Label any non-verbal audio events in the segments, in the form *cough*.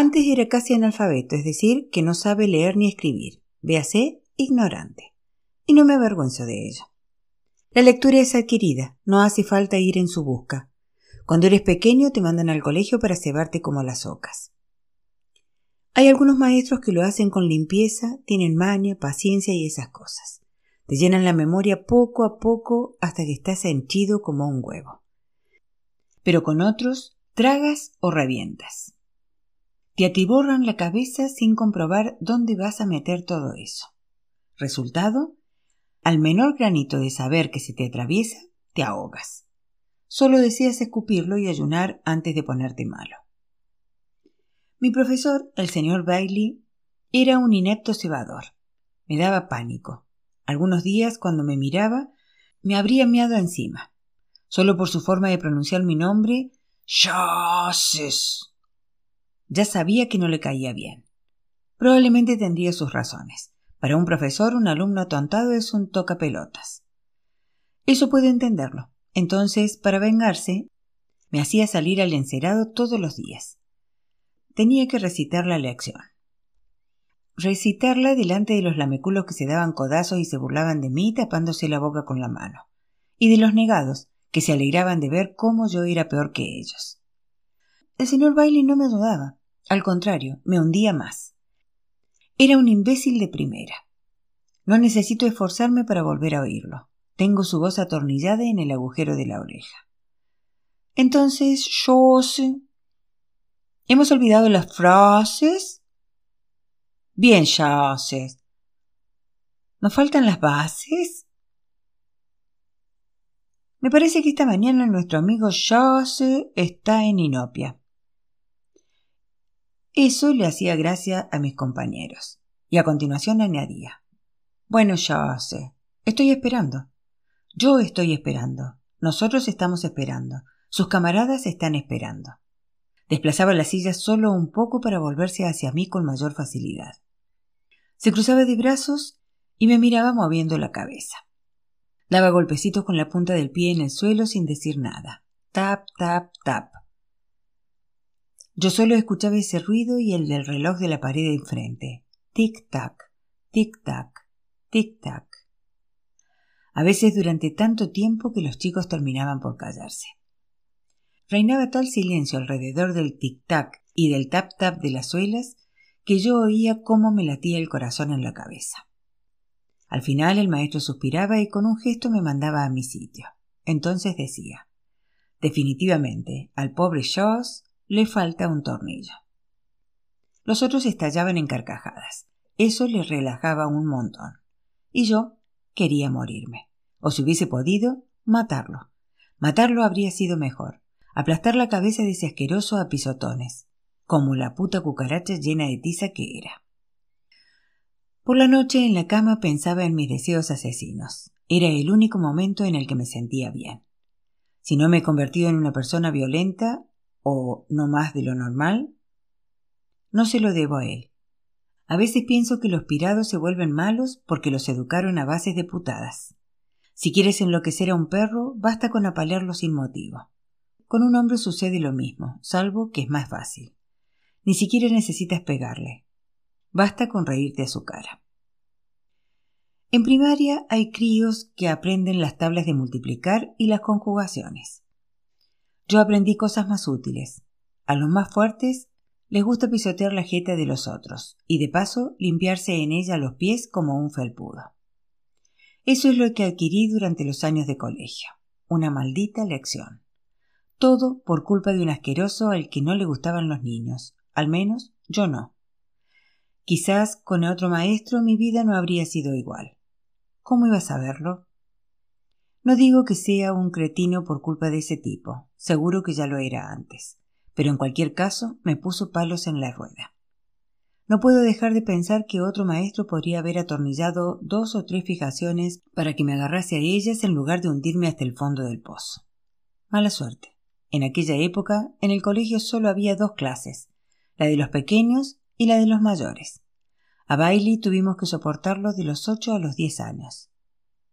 Antes era casi analfabeto, es decir, que no sabe leer ni escribir. Véase, ignorante. Y no me avergüenzo de ello. La lectura es adquirida, no hace falta ir en su busca. Cuando eres pequeño te mandan al colegio para cebarte como las ocas. Hay algunos maestros que lo hacen con limpieza, tienen maña, paciencia y esas cosas. Te llenan la memoria poco a poco hasta que estás henchido como un huevo. Pero con otros, tragas o revientas. Te atiborran la cabeza sin comprobar dónde vas a meter todo eso. Resultado, al menor granito de saber que se te atraviesa, te ahogas. Solo deseas escupirlo y ayunar antes de ponerte malo. Mi profesor, el señor Bailey, era un inepto cebador. Me daba pánico. Algunos días, cuando me miraba, me habría meado encima. Solo por su forma de pronunciar mi nombre, Chases. Ya sabía que no le caía bien. Probablemente tendría sus razones. Para un profesor, un alumno atontado es un tocapelotas. Eso puedo entenderlo. Entonces, para vengarse, me hacía salir al encerado todos los días. Tenía que recitar la lección. Recitarla delante de los lameculos que se daban codazos y se burlaban de mí tapándose la boca con la mano, y de los negados, que se alegraban de ver cómo yo era peor que ellos. El señor Bailey no me ayudaba, al contrario, me hundía más. Era un imbécil de primera. No necesito esforzarme para volver a oírlo. Tengo su voz atornillada en el agujero de la oreja. Entonces, yo. ¿Hemos olvidado las frases? Bien, ya. ¿Nos faltan las bases? Me parece que esta mañana nuestro amigo Jose está en Inopia. Eso le hacía gracia a mis compañeros. Y a continuación añadía. Bueno, ya sé. Estoy esperando. Yo estoy esperando. Nosotros estamos esperando. Sus camaradas están esperando. Desplazaba la silla solo un poco para volverse hacia mí con mayor facilidad. Se cruzaba de brazos y me miraba moviendo la cabeza. Daba golpecitos con la punta del pie en el suelo sin decir nada. Tap, tap, tap. Yo solo escuchaba ese ruido y el del reloj de la pared de enfrente. Tic-tac, tic-tac, tic-tac. A veces durante tanto tiempo que los chicos terminaban por callarse. Reinaba tal silencio alrededor del tic-tac y del tap-tap de las suelas que yo oía cómo me latía el corazón en la cabeza. Al final el maestro suspiraba y con un gesto me mandaba a mi sitio. Entonces decía Definitivamente, al pobre Shaws le falta un tornillo. Los otros estallaban en carcajadas. Eso les relajaba un montón. Y yo quería morirme. O si hubiese podido, matarlo. Matarlo habría sido mejor. Aplastar la cabeza de ese asqueroso a pisotones, como la puta cucaracha llena de tiza que era. Por la noche en la cama pensaba en mis deseos asesinos. Era el único momento en el que me sentía bien. Si no me he convertido en una persona violenta, o no más de lo normal? No se lo debo a él. A veces pienso que los pirados se vuelven malos porque los educaron a bases de putadas. Si quieres enloquecer a un perro, basta con apalearlo sin motivo. Con un hombre sucede lo mismo, salvo que es más fácil. Ni siquiera necesitas pegarle. Basta con reírte a su cara. En primaria hay críos que aprenden las tablas de multiplicar y las conjugaciones. Yo aprendí cosas más útiles. A los más fuertes les gusta pisotear la jeta de los otros y de paso limpiarse en ella los pies como un felpudo. Eso es lo que adquirí durante los años de colegio. Una maldita lección. Todo por culpa de un asqueroso al que no le gustaban los niños. Al menos yo no. Quizás con otro maestro mi vida no habría sido igual. ¿Cómo iba a saberlo? No digo que sea un cretino por culpa de ese tipo, seguro que ya lo era antes, pero en cualquier caso me puso palos en la rueda. No puedo dejar de pensar que otro maestro podría haber atornillado dos o tres fijaciones para que me agarrase a ellas en lugar de hundirme hasta el fondo del pozo. Mala suerte. En aquella época, en el colegio solo había dos clases, la de los pequeños y la de los mayores. A Bailey tuvimos que soportarlo de los ocho a los diez años.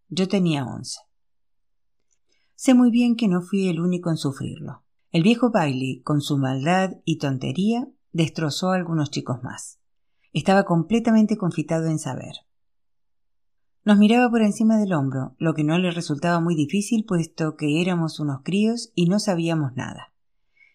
Yo tenía once. Sé muy bien que no fui el único en sufrirlo. El viejo Bailey, con su maldad y tontería, destrozó a algunos chicos más. Estaba completamente confitado en saber. Nos miraba por encima del hombro, lo que no le resultaba muy difícil puesto que éramos unos críos y no sabíamos nada.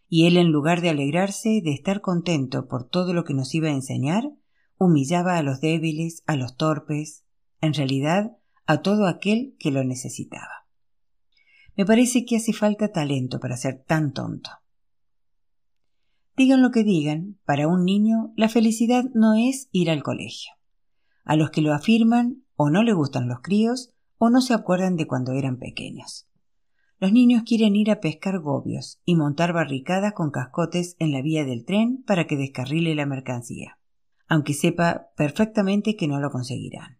Y él, en lugar de alegrarse, de estar contento por todo lo que nos iba a enseñar, humillaba a los débiles, a los torpes, en realidad a todo aquel que lo necesitaba. Me parece que hace falta talento para ser tan tonto. Digan lo que digan, para un niño la felicidad no es ir al colegio. A los que lo afirman o no le gustan los críos o no se acuerdan de cuando eran pequeños. Los niños quieren ir a pescar gobios y montar barricadas con cascotes en la vía del tren para que descarrile la mercancía, aunque sepa perfectamente que no lo conseguirán.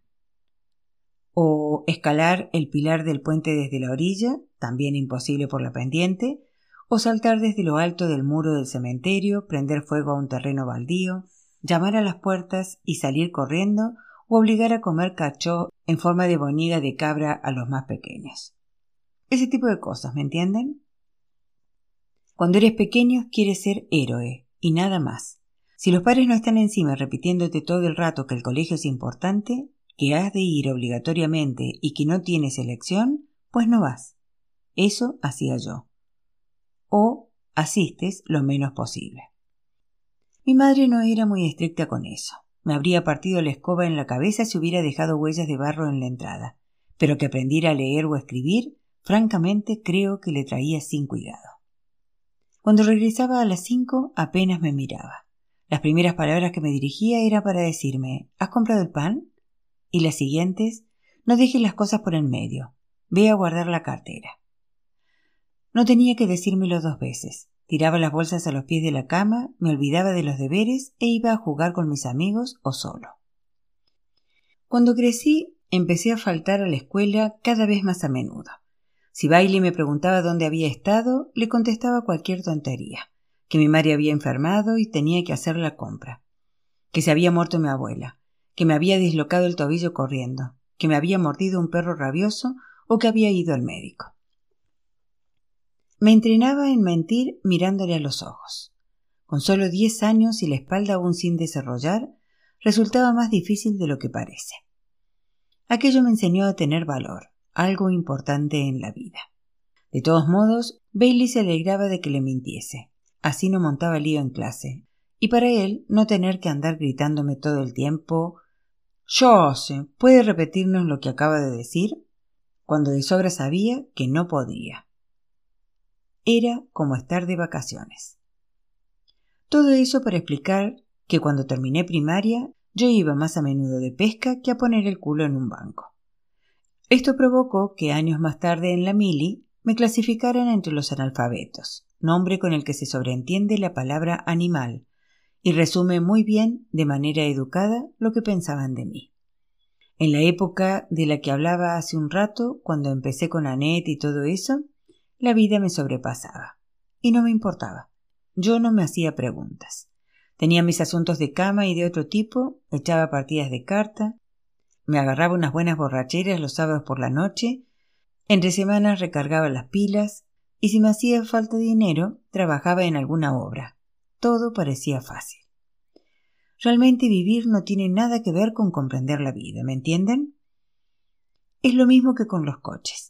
O escalar el pilar del puente desde la orilla, también imposible por la pendiente, o saltar desde lo alto del muro del cementerio, prender fuego a un terreno baldío, llamar a las puertas y salir corriendo o obligar a comer cachó en forma de bonilla de cabra a los más pequeños. Ese tipo de cosas, ¿me entienden? Cuando eres pequeño quieres ser héroe y nada más. Si los padres no están encima repitiéndote todo el rato que el colegio es importante, que has de ir obligatoriamente y que no tienes elección, pues no vas. Eso hacía yo. O asistes lo menos posible. Mi madre no era muy estricta con eso. Me habría partido la escoba en la cabeza si hubiera dejado huellas de barro en la entrada, pero que aprendiera a leer o escribir, francamente creo que le traía sin cuidado. Cuando regresaba a las cinco apenas me miraba. Las primeras palabras que me dirigía era para decirme ¿Has comprado el pan? y las siguientes No dejes las cosas por en medio. Ve a guardar la cartera. No tenía que decírmelo dos veces. Tiraba las bolsas a los pies de la cama, me olvidaba de los deberes e iba a jugar con mis amigos o solo. Cuando crecí, empecé a faltar a la escuela cada vez más a menudo. Si Bailey me preguntaba dónde había estado, le contestaba cualquier tontería, que mi madre había enfermado y tenía que hacer la compra, que se había muerto mi abuela, que me había dislocado el tobillo corriendo, que me había mordido un perro rabioso o que había ido al médico. Me entrenaba en mentir mirándole a los ojos. Con solo diez años y la espalda aún sin desarrollar, resultaba más difícil de lo que parece. Aquello me enseñó a tener valor, algo importante en la vida. De todos modos, Bailey se alegraba de que le mintiese. Así no montaba lío en clase. Y para él, no tener que andar gritándome todo el tiempo sé, ¿puede repetirnos lo que acaba de decir? cuando de sobra sabía que no podía. Era como estar de vacaciones. Todo eso para explicar que cuando terminé primaria yo iba más a menudo de pesca que a poner el culo en un banco. Esto provocó que años más tarde en la mili me clasificaran entre los analfabetos, nombre con el que se sobreentiende la palabra animal, y resume muy bien, de manera educada, lo que pensaban de mí. En la época de la que hablaba hace un rato, cuando empecé con Annette y todo eso, la vida me sobrepasaba. Y no me importaba. Yo no me hacía preguntas. Tenía mis asuntos de cama y de otro tipo, echaba partidas de carta, me agarraba unas buenas borracheras los sábados por la noche, entre semanas recargaba las pilas, y si me hacía falta dinero, trabajaba en alguna obra. Todo parecía fácil. Realmente vivir no tiene nada que ver con comprender la vida, ¿me entienden? Es lo mismo que con los coches.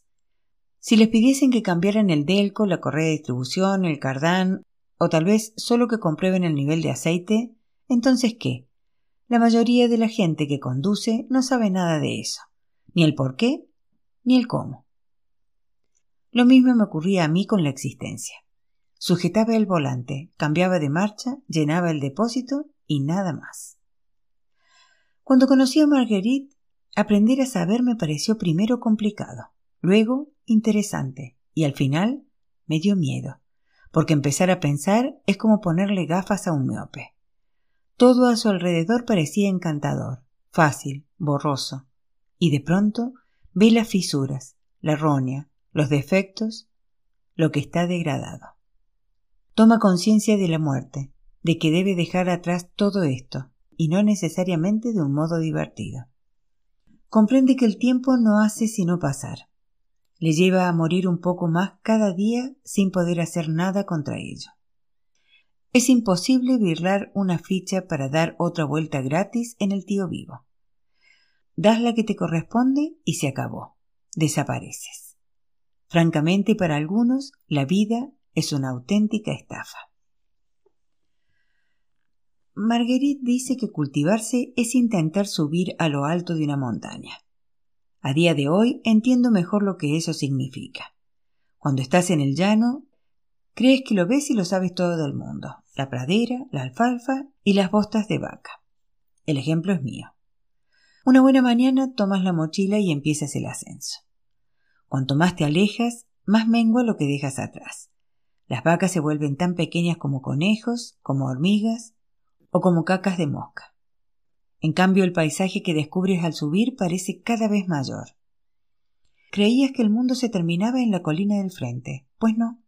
Si les pidiesen que cambiaran el Delco, la correa de distribución, el cardán, o tal vez solo que comprueben el nivel de aceite, entonces ¿qué? La mayoría de la gente que conduce no sabe nada de eso, ni el por qué, ni el cómo. Lo mismo me ocurría a mí con la existencia. Sujetaba el volante, cambiaba de marcha, llenaba el depósito y nada más. Cuando conocí a Marguerite, aprender a saber me pareció primero complicado, luego interesante y al final me dio miedo, porque empezar a pensar es como ponerle gafas a un miope. Todo a su alrededor parecía encantador, fácil, borroso, y de pronto ve las fisuras, la errónea, los defectos, lo que está degradado. Toma conciencia de la muerte, de que debe dejar atrás todo esto, y no necesariamente de un modo divertido. Comprende que el tiempo no hace sino pasar, le lleva a morir un poco más cada día sin poder hacer nada contra ello. Es imposible birlar una ficha para dar otra vuelta gratis en el tío vivo. Das la que te corresponde y se acabó. Desapareces. Francamente, para algunos, la vida es una auténtica estafa. Marguerite dice que cultivarse es intentar subir a lo alto de una montaña. A día de hoy entiendo mejor lo que eso significa. Cuando estás en el llano, crees que lo ves y lo sabes todo del mundo, la pradera, la alfalfa y las bostas de vaca. El ejemplo es mío. Una buena mañana tomas la mochila y empiezas el ascenso. Cuanto más te alejas, más mengua lo que dejas atrás. Las vacas se vuelven tan pequeñas como conejos, como hormigas o como cacas de mosca. En cambio, el paisaje que descubres al subir parece cada vez mayor. Creías que el mundo se terminaba en la colina del frente. Pues no.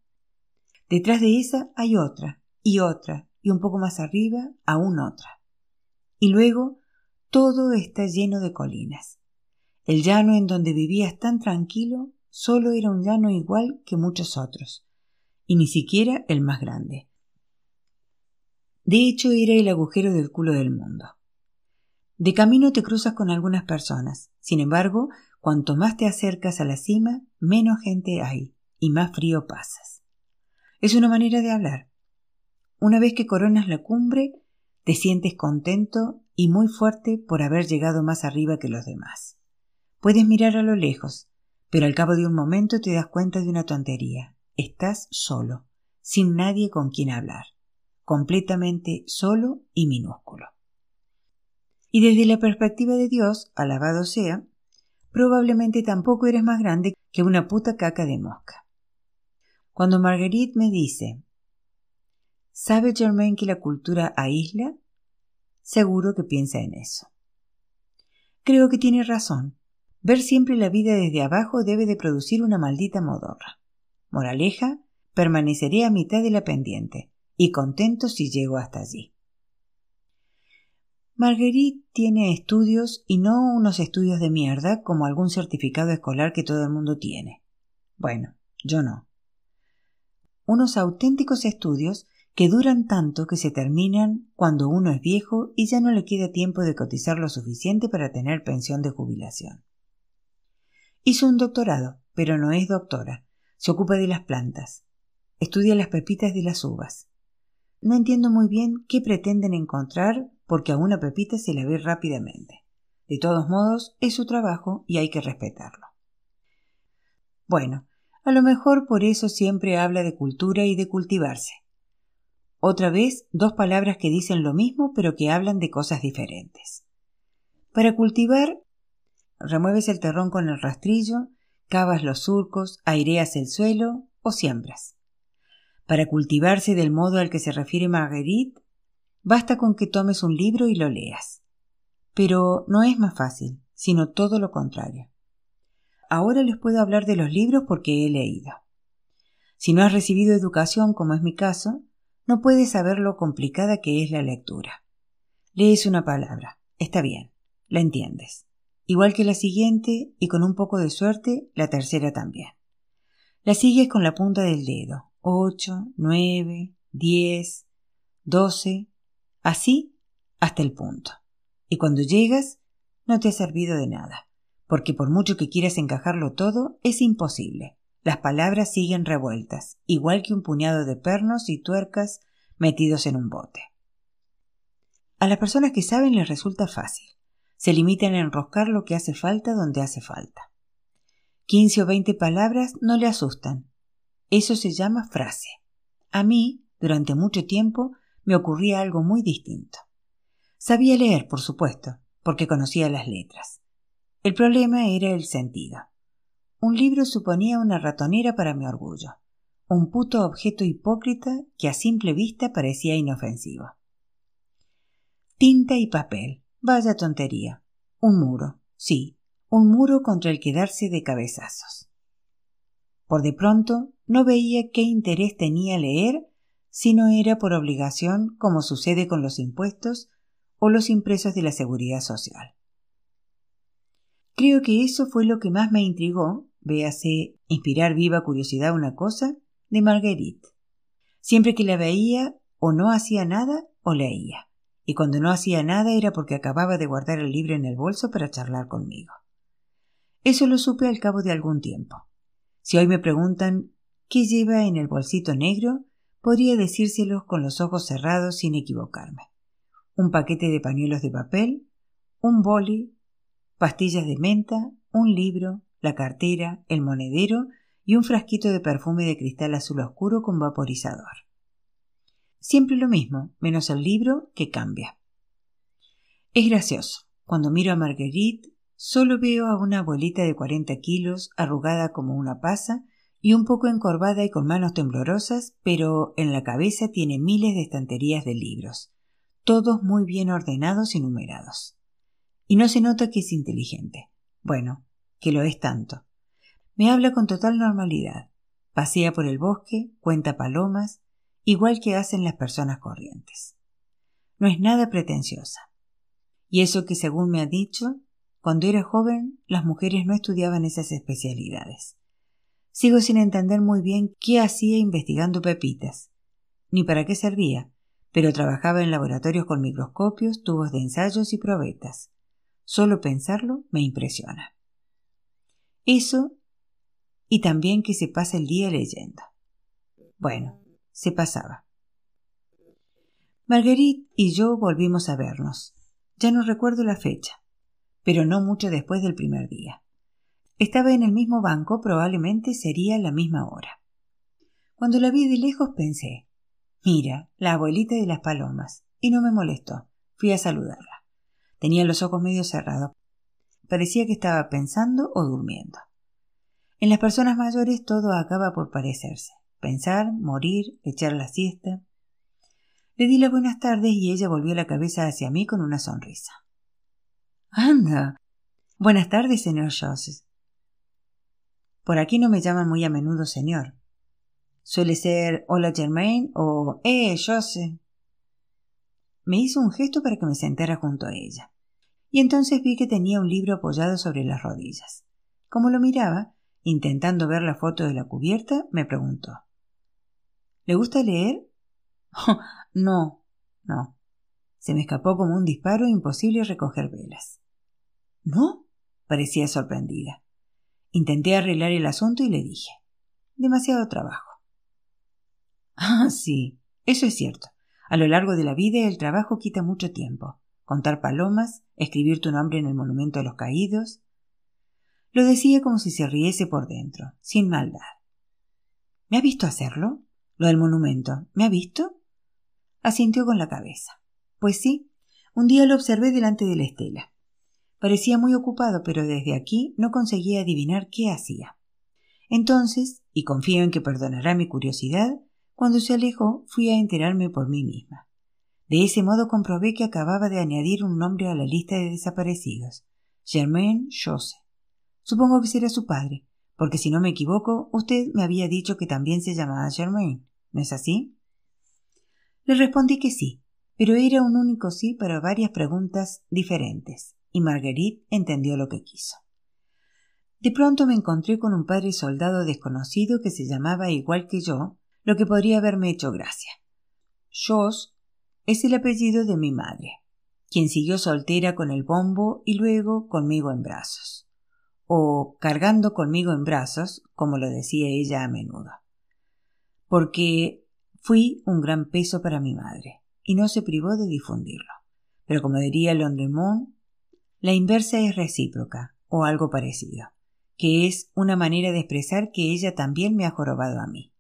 Detrás de esa hay otra, y otra, y un poco más arriba aún otra. Y luego todo está lleno de colinas. El llano en donde vivías tan tranquilo solo era un llano igual que muchos otros, y ni siquiera el más grande. De hecho, era el agujero del culo del mundo. De camino te cruzas con algunas personas, sin embargo, cuanto más te acercas a la cima, menos gente hay y más frío pasas. Es una manera de hablar. Una vez que coronas la cumbre, te sientes contento y muy fuerte por haber llegado más arriba que los demás. Puedes mirar a lo lejos, pero al cabo de un momento te das cuenta de una tontería. Estás solo, sin nadie con quien hablar, completamente solo y minúsculo. Y desde la perspectiva de Dios, alabado sea, probablemente tampoco eres más grande que una puta caca de mosca. Cuando Marguerite me dice, ¿sabe Germain que la cultura aísla? Seguro que piensa en eso. Creo que tiene razón. Ver siempre la vida desde abajo debe de producir una maldita modorra. Moraleja, permaneceré a mitad de la pendiente, y contento si llego hasta allí. Marguerite tiene estudios y no unos estudios de mierda como algún certificado escolar que todo el mundo tiene. Bueno, yo no. Unos auténticos estudios que duran tanto que se terminan cuando uno es viejo y ya no le queda tiempo de cotizar lo suficiente para tener pensión de jubilación. Hizo un doctorado, pero no es doctora. Se ocupa de las plantas. Estudia las pepitas de las uvas. No entiendo muy bien qué pretenden encontrar porque a una pepita se la ve rápidamente. De todos modos, es su trabajo y hay que respetarlo. Bueno, a lo mejor por eso siempre habla de cultura y de cultivarse. Otra vez, dos palabras que dicen lo mismo pero que hablan de cosas diferentes. Para cultivar, remueves el terrón con el rastrillo, cavas los surcos, aireas el suelo o siembras. Para cultivarse del modo al que se refiere Marguerite, basta con que tomes un libro y lo leas. Pero no es más fácil, sino todo lo contrario. Ahora les puedo hablar de los libros porque he leído. Si no has recibido educación, como es mi caso, no puedes saber lo complicada que es la lectura. Lees una palabra, está bien, la entiendes. Igual que la siguiente y con un poco de suerte, la tercera también. La sigues con la punta del dedo. Ocho, nueve, diez, doce, así hasta el punto. Y cuando llegas, no te ha servido de nada, porque por mucho que quieras encajarlo todo, es imposible. Las palabras siguen revueltas, igual que un puñado de pernos y tuercas metidos en un bote. A las personas que saben les resulta fácil. Se limitan a enroscar lo que hace falta donde hace falta. Quince o veinte palabras no le asustan. Eso se llama frase. A mí, durante mucho tiempo, me ocurría algo muy distinto. Sabía leer, por supuesto, porque conocía las letras. El problema era el sentido. Un libro suponía una ratonera para mi orgullo, un puto objeto hipócrita que a simple vista parecía inofensivo. Tinta y papel, vaya tontería. Un muro, sí, un muro contra el que darse de cabezazos. Por de pronto no veía qué interés tenía leer si no era por obligación, como sucede con los impuestos o los impresos de la seguridad social. Creo que eso fue lo que más me intrigó véase inspirar viva curiosidad una cosa, de Marguerite. Siempre que la veía o no hacía nada o leía, y cuando no hacía nada era porque acababa de guardar el libro en el bolso para charlar conmigo. Eso lo supe al cabo de algún tiempo. Si hoy me preguntan qué lleva en el bolsito negro, podría decírselos con los ojos cerrados sin equivocarme. Un paquete de pañuelos de papel, un boli, pastillas de menta, un libro, la cartera, el monedero y un frasquito de perfume de cristal azul oscuro con vaporizador. Siempre lo mismo, menos el libro que cambia. Es gracioso. Cuando miro a Marguerite, solo veo a una abuelita de cuarenta kilos, arrugada como una pasa, y un poco encorvada y con manos temblorosas, pero en la cabeza tiene miles de estanterías de libros, todos muy bien ordenados y numerados. Y no se nota que es inteligente. Bueno, que lo es tanto. Me habla con total normalidad. Pasea por el bosque, cuenta palomas, igual que hacen las personas corrientes. No es nada pretenciosa. Y eso que, según me ha dicho, cuando era joven las mujeres no estudiaban esas especialidades. Sigo sin entender muy bien qué hacía investigando pepitas, ni para qué servía, pero trabajaba en laboratorios con microscopios, tubos de ensayos y probetas. Solo pensarlo me impresiona. Eso y también que se pasa el día leyendo. Bueno, se pasaba. Marguerite y yo volvimos a vernos. Ya no recuerdo la fecha, pero no mucho después del primer día. Estaba en el mismo banco, probablemente sería la misma hora. Cuando la vi de lejos pensé, mira, la abuelita de las palomas, y no me molestó. Fui a saludarla. Tenía los ojos medio cerrados. Parecía que estaba pensando o durmiendo. En las personas mayores todo acaba por parecerse. Pensar, morir, echar la siesta. Le di las buenas tardes y ella volvió la cabeza hacia mí con una sonrisa. Anda. Buenas tardes, señor Joseph. Por aquí no me llaman muy a menudo señor. Suele ser Hola Germain o Eh, Joseph. Me hizo un gesto para que me sentara junto a ella. Y entonces vi que tenía un libro apoyado sobre las rodillas. Como lo miraba, Intentando ver la foto de la cubierta, me preguntó ¿Le gusta leer? *laughs* no, no. Se me escapó como un disparo imposible recoger velas. ¿No? parecía sorprendida. Intenté arreglar el asunto y le dije demasiado trabajo. Ah, sí, eso es cierto. A lo largo de la vida el trabajo quita mucho tiempo. Contar palomas, escribir tu nombre en el monumento a los caídos, lo decía como si se riese por dentro, sin maldad. ¿Me ha visto hacerlo? Lo del monumento. ¿Me ha visto? Asintió con la cabeza. Pues sí, un día lo observé delante de la estela. Parecía muy ocupado, pero desde aquí no conseguía adivinar qué hacía. Entonces, y confío en que perdonará mi curiosidad, cuando se alejó fui a enterarme por mí misma. De ese modo comprobé que acababa de añadir un nombre a la lista de desaparecidos, Germain Chose. Supongo que será su padre, porque si no me equivoco, usted me había dicho que también se llamaba Germain, ¿no es así? Le respondí que sí, pero era un único sí para varias preguntas diferentes, y Marguerite entendió lo que quiso. De pronto me encontré con un padre soldado desconocido que se llamaba igual que yo, lo que podría haberme hecho gracia. Jos es el apellido de mi madre, quien siguió soltera con el bombo y luego conmigo en brazos o cargando conmigo en brazos, como lo decía ella a menudo. Porque fui un gran peso para mi madre, y no se privó de difundirlo. Pero como diría Londremont, la inversa es recíproca, o algo parecido, que es una manera de expresar que ella también me ha jorobado a mí.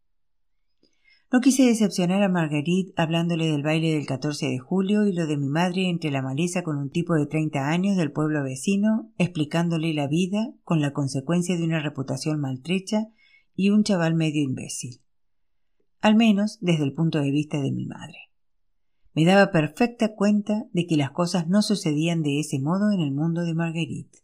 No quise decepcionar a Marguerite hablándole del baile del 14 de julio y lo de mi madre entre la maleza con un tipo de 30 años del pueblo vecino, explicándole la vida con la consecuencia de una reputación maltrecha y un chaval medio imbécil. Al menos desde el punto de vista de mi madre. Me daba perfecta cuenta de que las cosas no sucedían de ese modo en el mundo de Marguerite.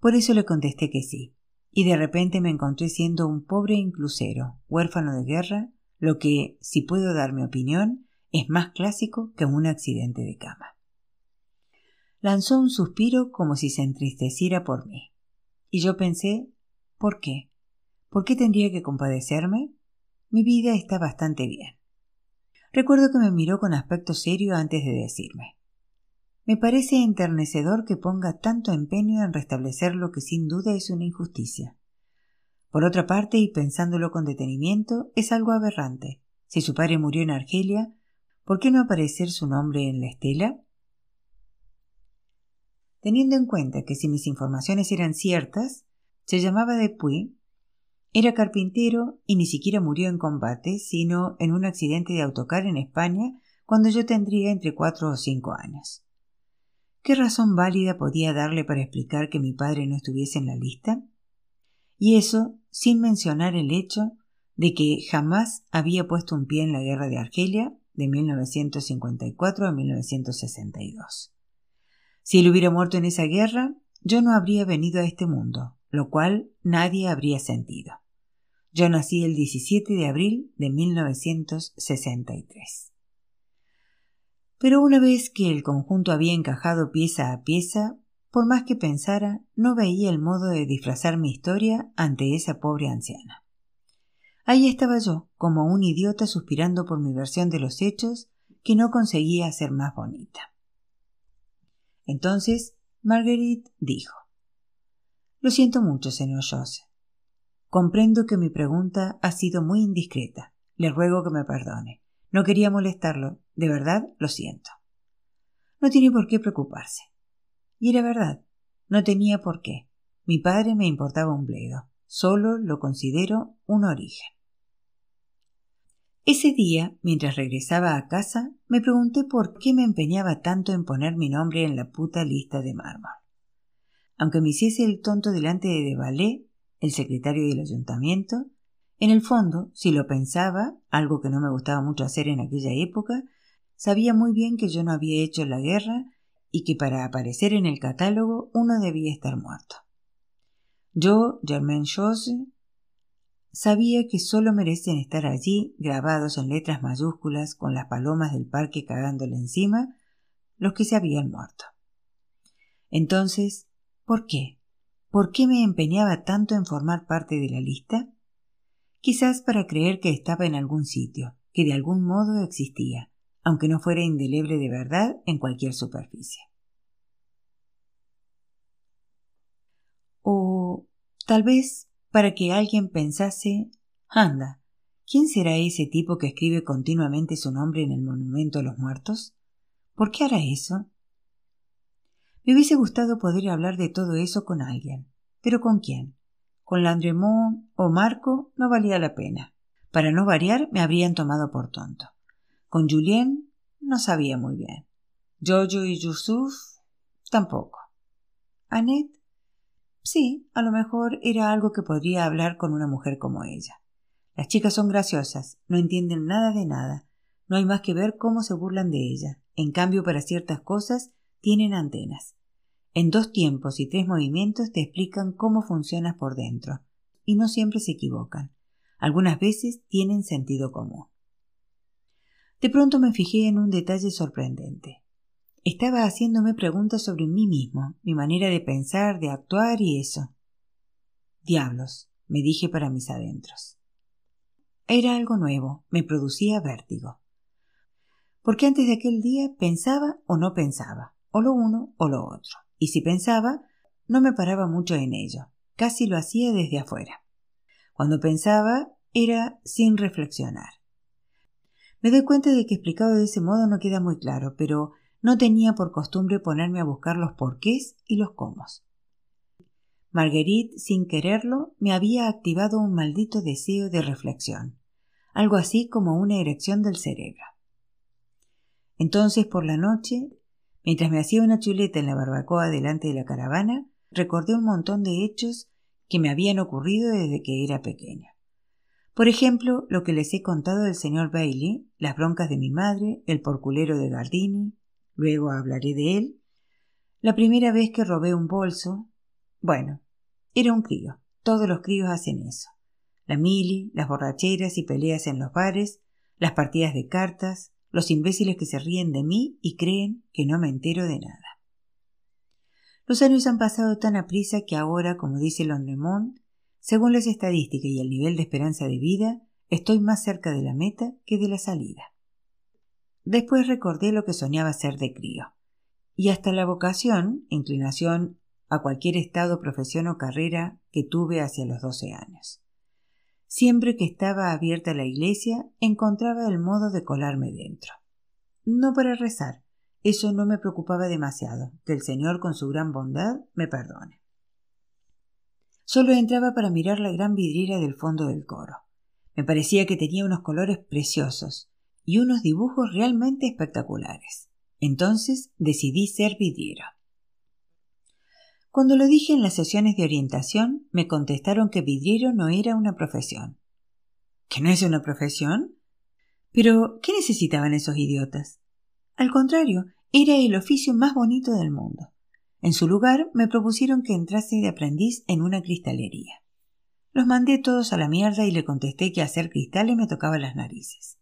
Por eso le contesté que sí, y de repente me encontré siendo un pobre inclusero, huérfano de guerra, lo que, si puedo dar mi opinión, es más clásico que un accidente de cama. Lanzó un suspiro como si se entristeciera por mí. Y yo pensé, ¿por qué? ¿Por qué tendría que compadecerme? Mi vida está bastante bien. Recuerdo que me miró con aspecto serio antes de decirme Me parece enternecedor que ponga tanto empeño en restablecer lo que sin duda es una injusticia. Por otra parte, y pensándolo con detenimiento, es algo aberrante. Si su padre murió en Argelia, ¿por qué no aparecer su nombre en la estela? Teniendo en cuenta que si mis informaciones eran ciertas, se llamaba Depuy, era carpintero y ni siquiera murió en combate, sino en un accidente de autocar en España cuando yo tendría entre cuatro o cinco años. ¿Qué razón válida podía darle para explicar que mi padre no estuviese en la lista? Y eso sin mencionar el hecho de que jamás había puesto un pie en la guerra de Argelia de 1954 a 1962. Si él hubiera muerto en esa guerra, yo no habría venido a este mundo, lo cual nadie habría sentido. Yo nací el 17 de abril de 1963. Pero una vez que el conjunto había encajado pieza a pieza, por más que pensara, no veía el modo de disfrazar mi historia ante esa pobre anciana. Ahí estaba yo, como un idiota suspirando por mi versión de los hechos, que no conseguía hacer más bonita. Entonces Marguerite dijo Lo siento mucho, señor Joseph. Comprendo que mi pregunta ha sido muy indiscreta. Le ruego que me perdone. No quería molestarlo. De verdad, lo siento. No tiene por qué preocuparse. Y era verdad. No tenía por qué. Mi padre me importaba un bledo. Solo lo considero un origen. Ese día, mientras regresaba a casa, me pregunté por qué me empeñaba tanto en poner mi nombre en la puta lista de mármol. Aunque me hiciese el tonto delante de Devalé, el secretario del ayuntamiento, en el fondo, si lo pensaba, algo que no me gustaba mucho hacer en aquella época, sabía muy bien que yo no había hecho la guerra y que para aparecer en el catálogo uno debía estar muerto. Yo, Germain Chose, Sabía que solo merecen estar allí, grabados en letras mayúsculas con las palomas del parque cagándole encima, los que se habían muerto. Entonces, ¿por qué? ¿Por qué me empeñaba tanto en formar parte de la lista? Quizás para creer que estaba en algún sitio, que de algún modo existía, aunque no fuera indeleble de verdad en cualquier superficie. O tal vez para que alguien pensase anda, ¿quién será ese tipo que escribe continuamente su nombre en el monumento a los muertos? ¿Por qué hará eso? Me hubiese gustado poder hablar de todo eso con alguien. ¿Pero con quién? Con Landremont o Marco no valía la pena. Para no variar me habrían tomado por tonto. Con Julien no sabía muy bien. Jojo y Yusuf tampoco. Annette Sí, a lo mejor era algo que podría hablar con una mujer como ella. Las chicas son graciosas, no entienden nada de nada, no hay más que ver cómo se burlan de ella. En cambio, para ciertas cosas tienen antenas. En dos tiempos y tres movimientos te explican cómo funcionas por dentro, y no siempre se equivocan. Algunas veces tienen sentido común. De pronto me fijé en un detalle sorprendente. Estaba haciéndome preguntas sobre mí mismo, mi manera de pensar, de actuar y eso. Diablos, me dije para mis adentros. Era algo nuevo, me producía vértigo. Porque antes de aquel día pensaba o no pensaba, o lo uno o lo otro. Y si pensaba, no me paraba mucho en ello, casi lo hacía desde afuera. Cuando pensaba, era sin reflexionar. Me doy cuenta de que explicado de ese modo no queda muy claro, pero no tenía por costumbre ponerme a buscar los porqués y los cómo. Marguerite, sin quererlo, me había activado un maldito deseo de reflexión, algo así como una erección del cerebro. Entonces, por la noche, mientras me hacía una chuleta en la barbacoa delante de la caravana, recordé un montón de hechos que me habían ocurrido desde que era pequeña. Por ejemplo, lo que les he contado del señor Bailey, las broncas de mi madre, el porculero de Gardini, luego hablaré de él. La primera vez que robé un bolso, bueno, era un crío. Todos los críos hacen eso. La mili, las borracheras y peleas en los bares, las partidas de cartas, los imbéciles que se ríen de mí y creen que no me entero de nada. Los años han pasado tan aprisa que ahora, como dice Londremont, según las estadísticas y el nivel de esperanza de vida, estoy más cerca de la meta que de la salida. Después recordé lo que soñaba ser de crío. Y hasta la vocación, inclinación a cualquier estado, profesión o carrera que tuve hacia los doce años. Siempre que estaba abierta la iglesia, encontraba el modo de colarme dentro. No para rezar, eso no me preocupaba demasiado, que el Señor con su gran bondad me perdone. Solo entraba para mirar la gran vidriera del fondo del coro. Me parecía que tenía unos colores preciosos y unos dibujos realmente espectaculares. Entonces decidí ser vidriera. Cuando lo dije en las sesiones de orientación, me contestaron que vidriero no era una profesión. ¿Que no es una profesión? Pero, ¿qué necesitaban esos idiotas? Al contrario, era el oficio más bonito del mundo. En su lugar me propusieron que entrase de aprendiz en una cristalería. Los mandé todos a la mierda y le contesté que hacer cristales me tocaba las narices.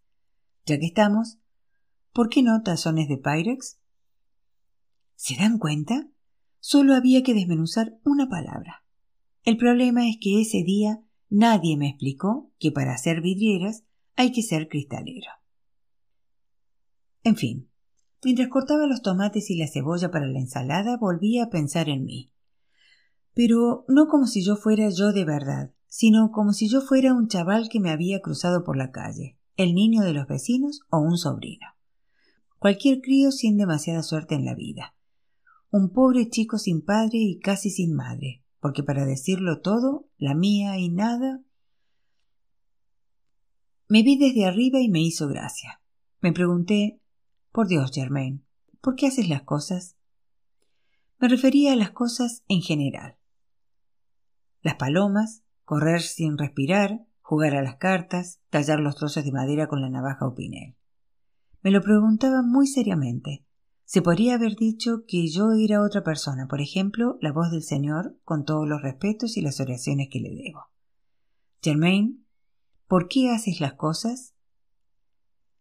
Ya que estamos, ¿por qué no tazones de Pyrex? ¿Se dan cuenta? Solo había que desmenuzar una palabra. El problema es que ese día nadie me explicó que para hacer vidrieras hay que ser cristalero. En fin, mientras cortaba los tomates y la cebolla para la ensalada, volvía a pensar en mí. Pero no como si yo fuera yo de verdad, sino como si yo fuera un chaval que me había cruzado por la calle, el niño de los vecinos o un sobrino. Cualquier crío sin demasiada suerte en la vida un pobre chico sin padre y casi sin madre, porque para decirlo todo, la mía y nada. Me vi desde arriba y me hizo gracia. Me pregunté, por Dios, Germain, ¿por qué haces las cosas? Me refería a las cosas en general. Las palomas, correr sin respirar, jugar a las cartas, tallar los trozos de madera con la navaja o pinel. Me lo preguntaba muy seriamente, se podría haber dicho que yo era otra persona, por ejemplo, la voz del Señor, con todos los respetos y las oraciones que le debo. Germain, ¿por qué haces las cosas?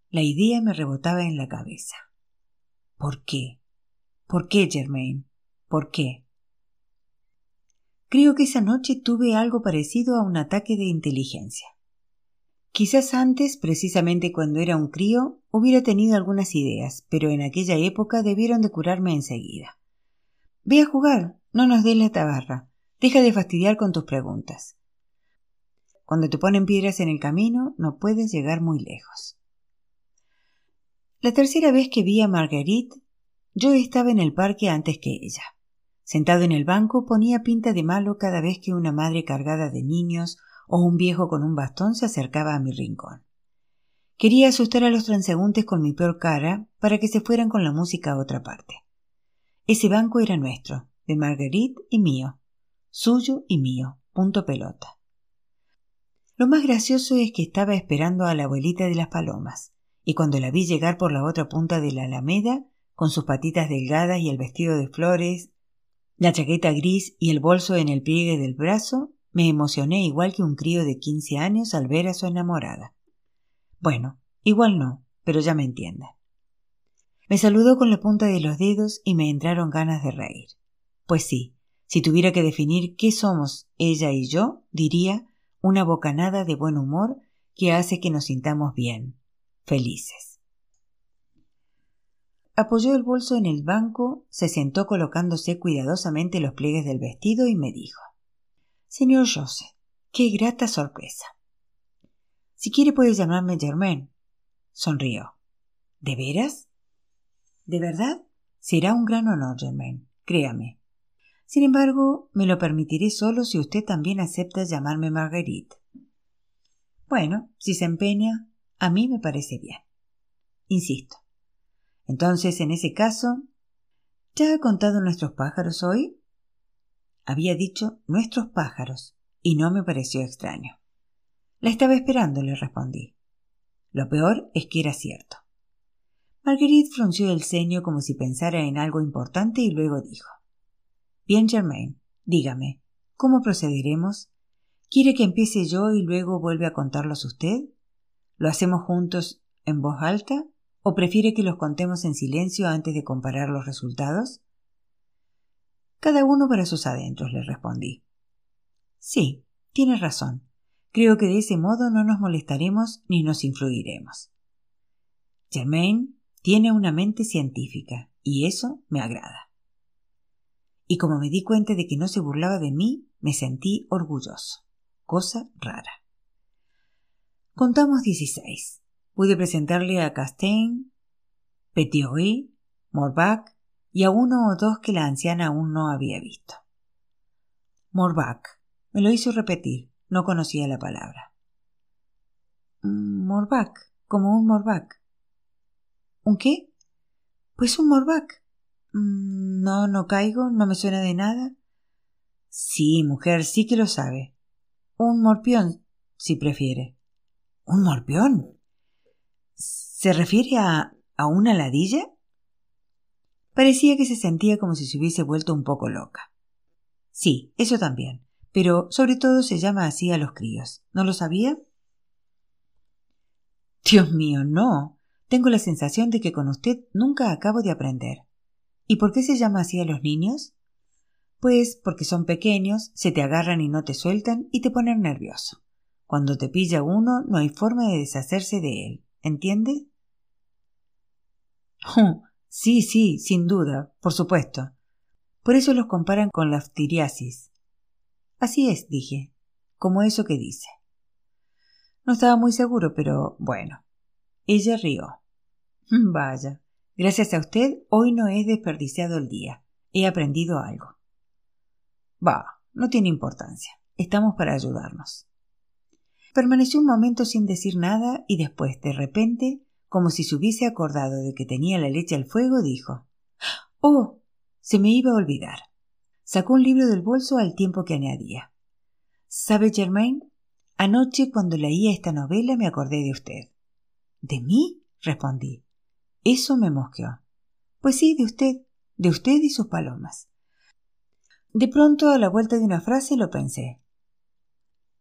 La idea me rebotaba en la cabeza. ¿Por qué? ¿Por qué, Germain? ¿Por qué? Creo que esa noche tuve algo parecido a un ataque de inteligencia. Quizás antes, precisamente cuando era un crío, hubiera tenido algunas ideas, pero en aquella época debieron de curarme enseguida. Ve a jugar, no nos des la tabarra, deja de fastidiar con tus preguntas. Cuando te ponen piedras en el camino, no puedes llegar muy lejos. La tercera vez que vi a Marguerite, yo estaba en el parque antes que ella. Sentado en el banco ponía pinta de malo cada vez que una madre cargada de niños o un viejo con un bastón se acercaba a mi rincón. Quería asustar a los transeúntes con mi peor cara para que se fueran con la música a otra parte. Ese banco era nuestro, de Marguerite y mío, suyo y mío, punto pelota. Lo más gracioso es que estaba esperando a la abuelita de las palomas, y cuando la vi llegar por la otra punta de la alameda, con sus patitas delgadas y el vestido de flores, la chaqueta gris y el bolso en el pliegue del brazo, me emocioné igual que un crío de quince años al ver a su enamorada. Bueno, igual no, pero ya me entiende. Me saludó con la punta de los dedos y me entraron ganas de reír. Pues sí, si tuviera que definir qué somos ella y yo, diría una bocanada de buen humor que hace que nos sintamos bien, felices. Apoyó el bolso en el banco, se sentó colocándose cuidadosamente los pliegues del vestido y me dijo Señor Joseph, qué grata sorpresa. Si quiere puede llamarme Germain. Sonrió. ¿De veras? ¿De verdad? Será un gran honor, Germain. Créame. Sin embargo, me lo permitiré solo si usted también acepta llamarme Marguerite. Bueno, si se empeña, a mí me parece bien. Insisto. Entonces, en ese caso, ¿ya ha contado nuestros pájaros hoy? Había dicho nuestros pájaros, y no me pareció extraño. La estaba esperando, le respondí. Lo peor es que era cierto. Marguerite frunció el ceño como si pensara en algo importante y luego dijo Bien, Germain, dígame, ¿cómo procederemos? ¿Quiere que empiece yo y luego vuelve a contarlos usted? ¿Lo hacemos juntos en voz alta? ¿O prefiere que los contemos en silencio antes de comparar los resultados? Cada uno para sus adentros, le respondí. Sí, tienes razón. Creo que de ese modo no nos molestaremos ni nos influiremos. Germain, Tiene una mente científica, y eso me agrada. Y como me di cuenta de que no se burlaba de mí, me sentí orgulloso. Cosa rara. Contamos dieciséis. Pude presentarle a Castain, Petiory, Morbach y a uno o dos que la anciana aún no había visto. Morbach. Me lo hizo repetir. No conocía la palabra. Morbach. Como un Morbach. ¿Un qué? Pues un Morbach. Mm, no, no caigo, no me suena de nada. Sí, mujer, sí que lo sabe. Un morpión, si prefiere. ¿Un morpión? ¿Se refiere a, a una ladilla? Parecía que se sentía como si se hubiese vuelto un poco loca. Sí, eso también, pero sobre todo se llama así a los críos. ¿No lo sabía? Dios mío, no. Tengo la sensación de que con usted nunca acabo de aprender. ¿Y por qué se llama así a los niños? Pues porque son pequeños, se te agarran y no te sueltan y te ponen nervioso. Cuando te pilla uno no hay forma de deshacerse de él. ¿Entiende? *laughs* sí, sí, sin duda, por supuesto. Por eso los comparan con la ftiriasis. Así es, dije, como eso que dice. No estaba muy seguro, pero bueno. Ella rió. *laughs* Vaya, gracias a usted hoy no he desperdiciado el día. He aprendido algo. Bah, no tiene importancia. Estamos para ayudarnos. Permaneció un momento sin decir nada y después, de repente, como si se hubiese acordado de que tenía la leche al fuego, dijo Oh. se me iba a olvidar. Sacó un libro del bolso al tiempo que añadía. ¿Sabe, Germain? Anoche, cuando leía esta novela, me acordé de usted. ¿De mí? respondí. Eso me mosqueó. Pues sí, de usted, de usted y sus palomas. De pronto, a la vuelta de una frase, lo pensé.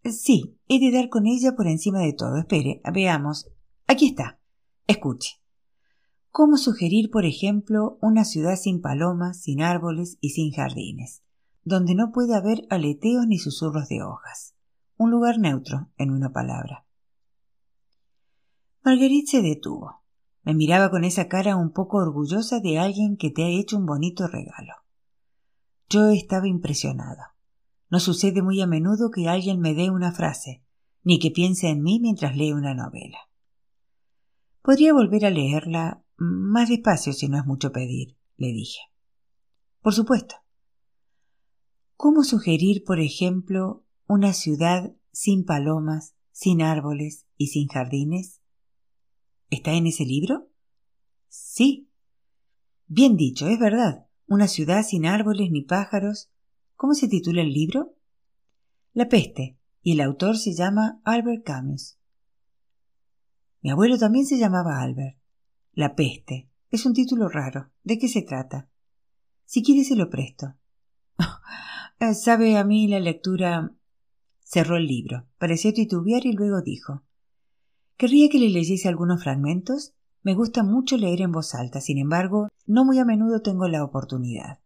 Sí, he de dar con ella por encima de todo. Espere, veamos. Aquí está. Escuche. ¿Cómo sugerir, por ejemplo, una ciudad sin palomas, sin árboles y sin jardines, donde no puede haber aleteos ni susurros de hojas? Un lugar neutro, en una palabra. Marguerite se detuvo. Me miraba con esa cara un poco orgullosa de alguien que te ha hecho un bonito regalo. Yo estaba impresionado. No sucede muy a menudo que alguien me dé una frase, ni que piense en mí mientras lee una novela. Podría volver a leerla más despacio si no es mucho pedir, le dije. Por supuesto. ¿Cómo sugerir, por ejemplo, una ciudad sin palomas, sin árboles y sin jardines? ¿Está en ese libro? Sí. Bien dicho, es verdad. Una ciudad sin árboles ni pájaros. ¿Cómo se titula el libro? La peste, y el autor se llama Albert Camus. Mi abuelo también se llamaba Albert. La peste. Es un título raro. ¿De qué se trata? Si quiere se lo presto. *laughs* Eh, sabe, a mí la lectura. Cerró el libro, pareció titubear y luego dijo ¿Querría que le leyese algunos fragmentos? Me gusta mucho leer en voz alta, sin embargo, no muy a menudo tengo la oportunidad.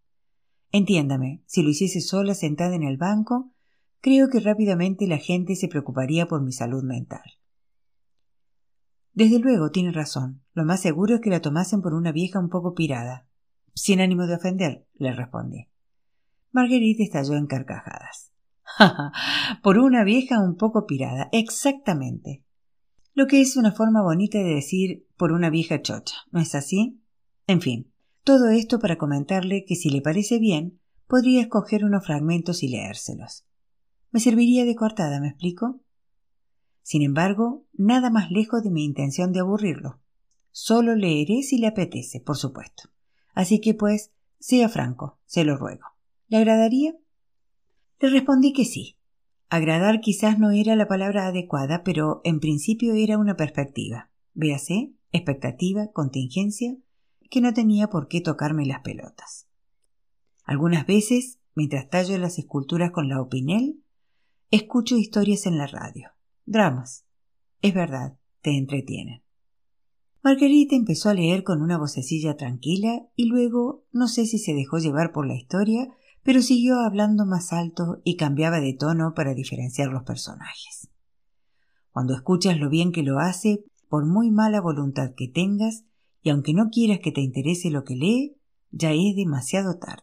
Entiéndame, si lo hiciese sola sentada en el banco, creo que rápidamente la gente se preocuparía por mi salud mental. Desde luego, tiene razón. Lo más seguro es que la tomasen por una vieja un poco pirada. Sin ánimo de ofender, le respondí. Marguerite estalló en carcajadas. ¡Ja, *laughs* Por una vieja un poco pirada. Exactamente lo que es una forma bonita de decir por una vieja chocha, ¿no es así? En fin, todo esto para comentarle que si le parece bien, podría escoger unos fragmentos y leérselos. Me serviría de coartada, ¿me explico? Sin embargo, nada más lejos de mi intención de aburrirlo. Solo leeré si le apetece, por supuesto. Así que, pues, sea franco, se lo ruego. ¿Le agradaría? Le respondí que sí, Agradar quizás no era la palabra adecuada, pero en principio era una perspectiva. Véase, expectativa, contingencia, que no tenía por qué tocarme las pelotas. Algunas veces, mientras tallo las esculturas con la opinel, escucho historias en la radio, dramas. Es verdad, te entretienen. Marguerite empezó a leer con una vocecilla tranquila y luego, no sé si se dejó llevar por la historia, pero siguió hablando más alto y cambiaba de tono para diferenciar los personajes. Cuando escuchas lo bien que lo hace, por muy mala voluntad que tengas, y aunque no quieras que te interese lo que lee, ya es demasiado tarde.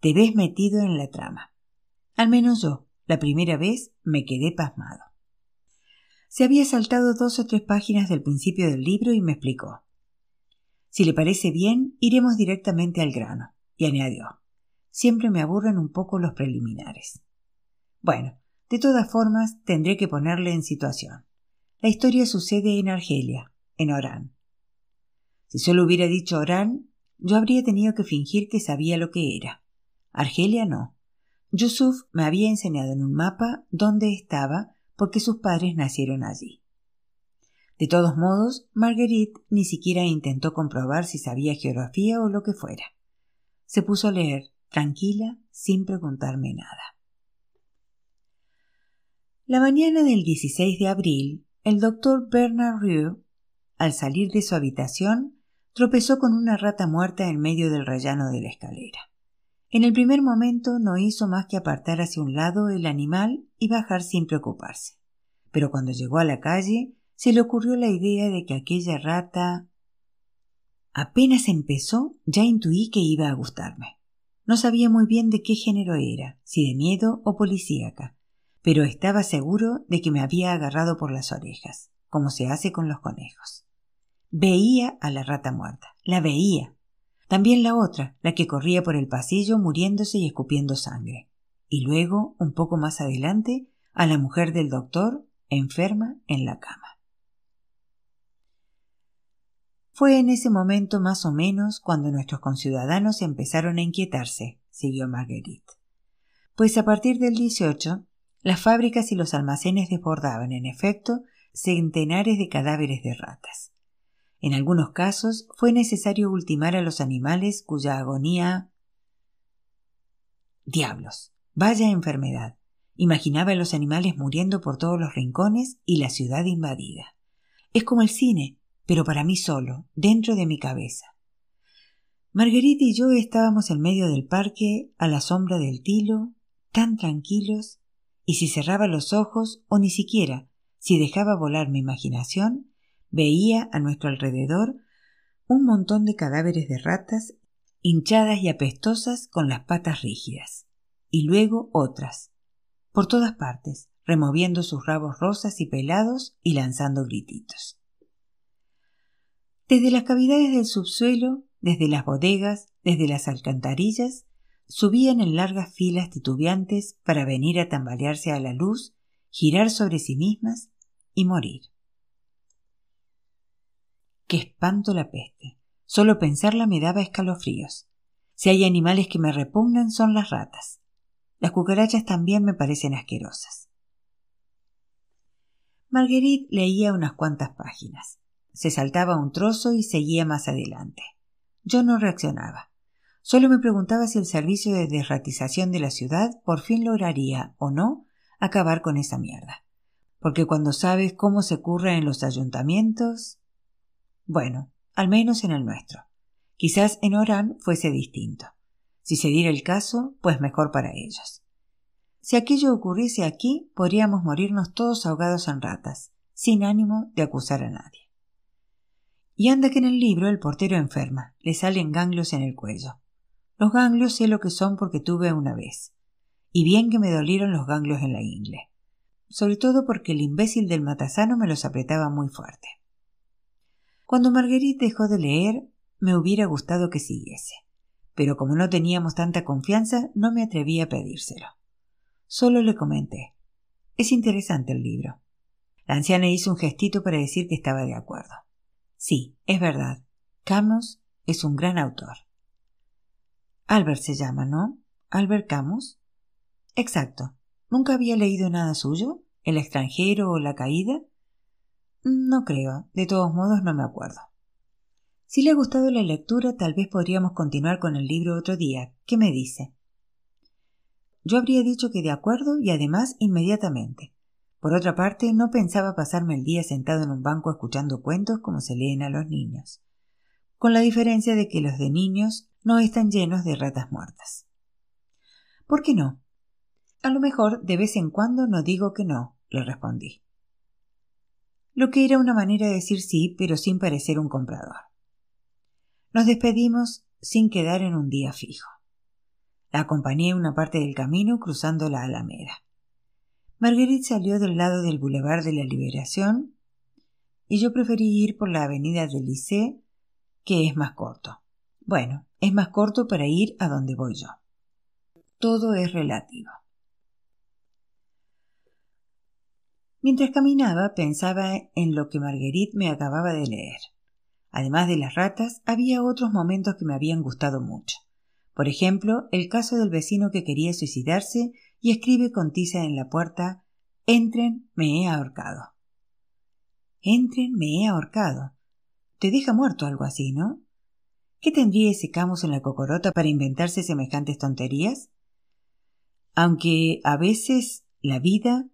Te ves metido en la trama. Al menos yo, la primera vez, me quedé pasmado. Se había saltado dos o tres páginas del principio del libro y me explicó. Si le parece bien, iremos directamente al grano. Y añadió. Siempre me aburren un poco los preliminares. Bueno, de todas formas, tendré que ponerle en situación. La historia sucede en Argelia, en Orán. Si solo hubiera dicho Orán, yo habría tenido que fingir que sabía lo que era. Argelia no. Yusuf me había enseñado en un mapa dónde estaba porque sus padres nacieron allí. De todos modos, Marguerite ni siquiera intentó comprobar si sabía geografía o lo que fuera. Se puso a leer, tranquila, sin preguntarme nada. La mañana del 16 de abril, el doctor Bernard Rieu, al salir de su habitación, tropezó con una rata muerta en medio del rellano de la escalera. En el primer momento no hizo más que apartar hacia un lado el animal y bajar sin preocuparse. Pero cuando llegó a la calle, se le ocurrió la idea de que aquella rata. Apenas empezó, ya intuí que iba a gustarme. No sabía muy bien de qué género era, si de miedo o policíaca, pero estaba seguro de que me había agarrado por las orejas, como se hace con los conejos. Veía a la rata muerta, la veía. También la otra, la que corría por el pasillo muriéndose y escupiendo sangre. Y luego, un poco más adelante, a la mujer del doctor, enferma en la cama. Fue en ese momento más o menos cuando nuestros conciudadanos empezaron a inquietarse, siguió Marguerite. Pues a partir del 18, las fábricas y los almacenes desbordaban, en efecto, centenares de cadáveres de ratas. En algunos casos fue necesario ultimar a los animales cuya agonía. Diablos. Vaya enfermedad. Imaginaba a los animales muriendo por todos los rincones y la ciudad invadida. Es como el cine, pero para mí solo, dentro de mi cabeza. Marguerite y yo estábamos en medio del parque, a la sombra del tilo, tan tranquilos, y si cerraba los ojos, o ni siquiera, si dejaba volar mi imaginación, Veía a nuestro alrededor un montón de cadáveres de ratas hinchadas y apestosas con las patas rígidas, y luego otras, por todas partes, removiendo sus rabos rosas y pelados y lanzando grititos. Desde las cavidades del subsuelo, desde las bodegas, desde las alcantarillas, subían en largas filas titubeantes para venir a tambalearse a la luz, girar sobre sí mismas y morir. Qué espanto la peste. Solo pensarla me daba escalofríos. Si hay animales que me repugnan son las ratas. Las cucarachas también me parecen asquerosas. Marguerite leía unas cuantas páginas. Se saltaba un trozo y seguía más adelante. Yo no reaccionaba. Solo me preguntaba si el servicio de desratización de la ciudad por fin lograría o no acabar con esa mierda. Porque cuando sabes cómo se curra en los ayuntamientos. Bueno, al menos en el nuestro. Quizás en Orán fuese distinto. Si se diera el caso, pues mejor para ellos. Si aquello ocurriese aquí, podríamos morirnos todos ahogados en ratas, sin ánimo de acusar a nadie. Y anda que en el libro el portero enferma, le salen ganglios en el cuello. Los ganglios sé lo que son porque tuve una vez. Y bien que me dolieron los ganglios en la ingle. Sobre todo porque el imbécil del matasano me los apretaba muy fuerte. Cuando Marguerite dejó de leer, me hubiera gustado que siguiese, pero como no teníamos tanta confianza, no me atreví a pedírselo. Solo le comenté. Es interesante el libro. La anciana hizo un gestito para decir que estaba de acuerdo. Sí, es verdad. Camus es un gran autor. Albert se llama, ¿no? Albert Camus. Exacto. ¿Nunca había leído nada suyo? ¿El extranjero o la caída? No creo. De todos modos no me acuerdo. Si le ha gustado la lectura, tal vez podríamos continuar con el libro otro día. ¿Qué me dice? Yo habría dicho que de acuerdo y además inmediatamente. Por otra parte, no pensaba pasarme el día sentado en un banco escuchando cuentos como se leen a los niños, con la diferencia de que los de niños no están llenos de ratas muertas. ¿Por qué no? A lo mejor de vez en cuando no digo que no, le respondí lo que era una manera de decir sí, pero sin parecer un comprador. Nos despedimos sin quedar en un día fijo. La acompañé una parte del camino cruzando la Alameda. Marguerite salió del lado del Boulevard de la Liberación y yo preferí ir por la avenida del Liceo, que es más corto. Bueno, es más corto para ir a donde voy yo. Todo es relativo. Mientras caminaba pensaba en lo que Marguerite me acababa de leer. Además de las ratas, había otros momentos que me habían gustado mucho. Por ejemplo, el caso del vecino que quería suicidarse y escribe con tiza en la puerta Entren, me he ahorcado. Entren, me he ahorcado. Te deja muerto algo así, ¿no? ¿Qué tendría ese Camus en la cocorota para inventarse semejantes tonterías? Aunque a veces la vida.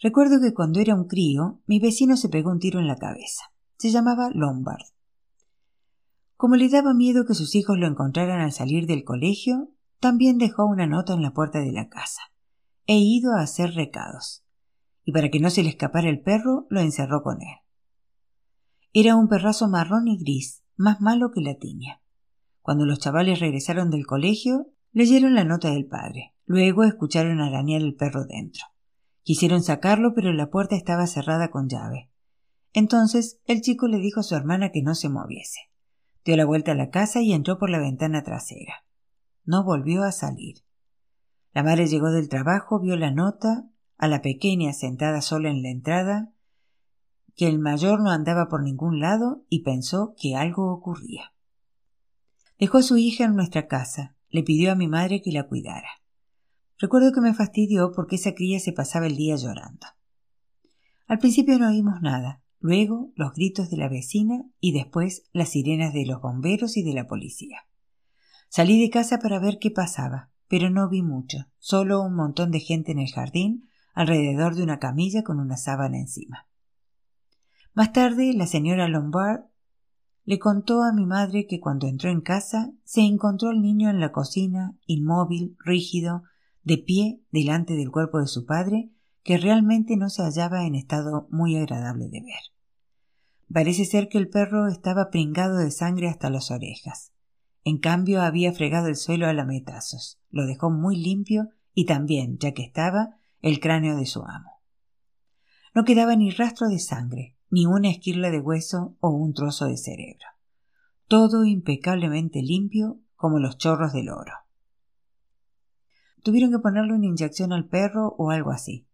Recuerdo que cuando era un crío, mi vecino se pegó un tiro en la cabeza. Se llamaba Lombard. Como le daba miedo que sus hijos lo encontraran al salir del colegio, también dejó una nota en la puerta de la casa. He ido a hacer recados. Y para que no se le escapara el perro, lo encerró con él. Era un perrazo marrón y gris, más malo que la tiña. Cuando los chavales regresaron del colegio, leyeron la nota del padre. Luego escucharon arañar el perro dentro. Quisieron sacarlo, pero la puerta estaba cerrada con llave. Entonces el chico le dijo a su hermana que no se moviese. Dio la vuelta a la casa y entró por la ventana trasera. No volvió a salir. La madre llegó del trabajo, vio la nota, a la pequeña sentada sola en la entrada, que el mayor no andaba por ningún lado y pensó que algo ocurría. Dejó a su hija en nuestra casa, le pidió a mi madre que la cuidara. Recuerdo que me fastidió porque esa cría se pasaba el día llorando. Al principio no oímos nada, luego los gritos de la vecina y después las sirenas de los bomberos y de la policía. Salí de casa para ver qué pasaba, pero no vi mucho, solo un montón de gente en el jardín, alrededor de una camilla con una sábana encima. Más tarde, la señora Lombard le contó a mi madre que cuando entró en casa se encontró al niño en la cocina, inmóvil, rígido, de pie delante del cuerpo de su padre, que realmente no se hallaba en estado muy agradable de ver. Parece ser que el perro estaba pringado de sangre hasta las orejas. En cambio había fregado el suelo a lametazos, lo dejó muy limpio y también, ya que estaba, el cráneo de su amo. No quedaba ni rastro de sangre, ni una esquirla de hueso o un trozo de cerebro. Todo impecablemente limpio como los chorros del oro. Tuvieron que ponerle una inyección al perro o algo así.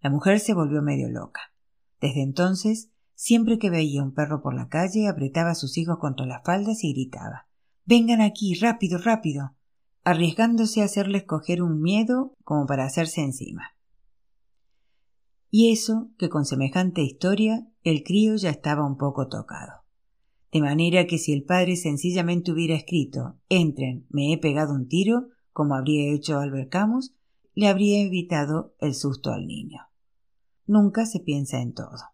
La mujer se volvió medio loca. Desde entonces, siempre que veía un perro por la calle, apretaba a sus hijos contra las faldas y gritaba Vengan aquí, rápido, rápido, arriesgándose a hacerles coger un miedo como para hacerse encima. Y eso que con semejante historia el crío ya estaba un poco tocado. De manera que si el padre sencillamente hubiera escrito Entren, me he pegado un tiro, como habría hecho Albert Camus, le habría evitado el susto al niño. Nunca se piensa en todo.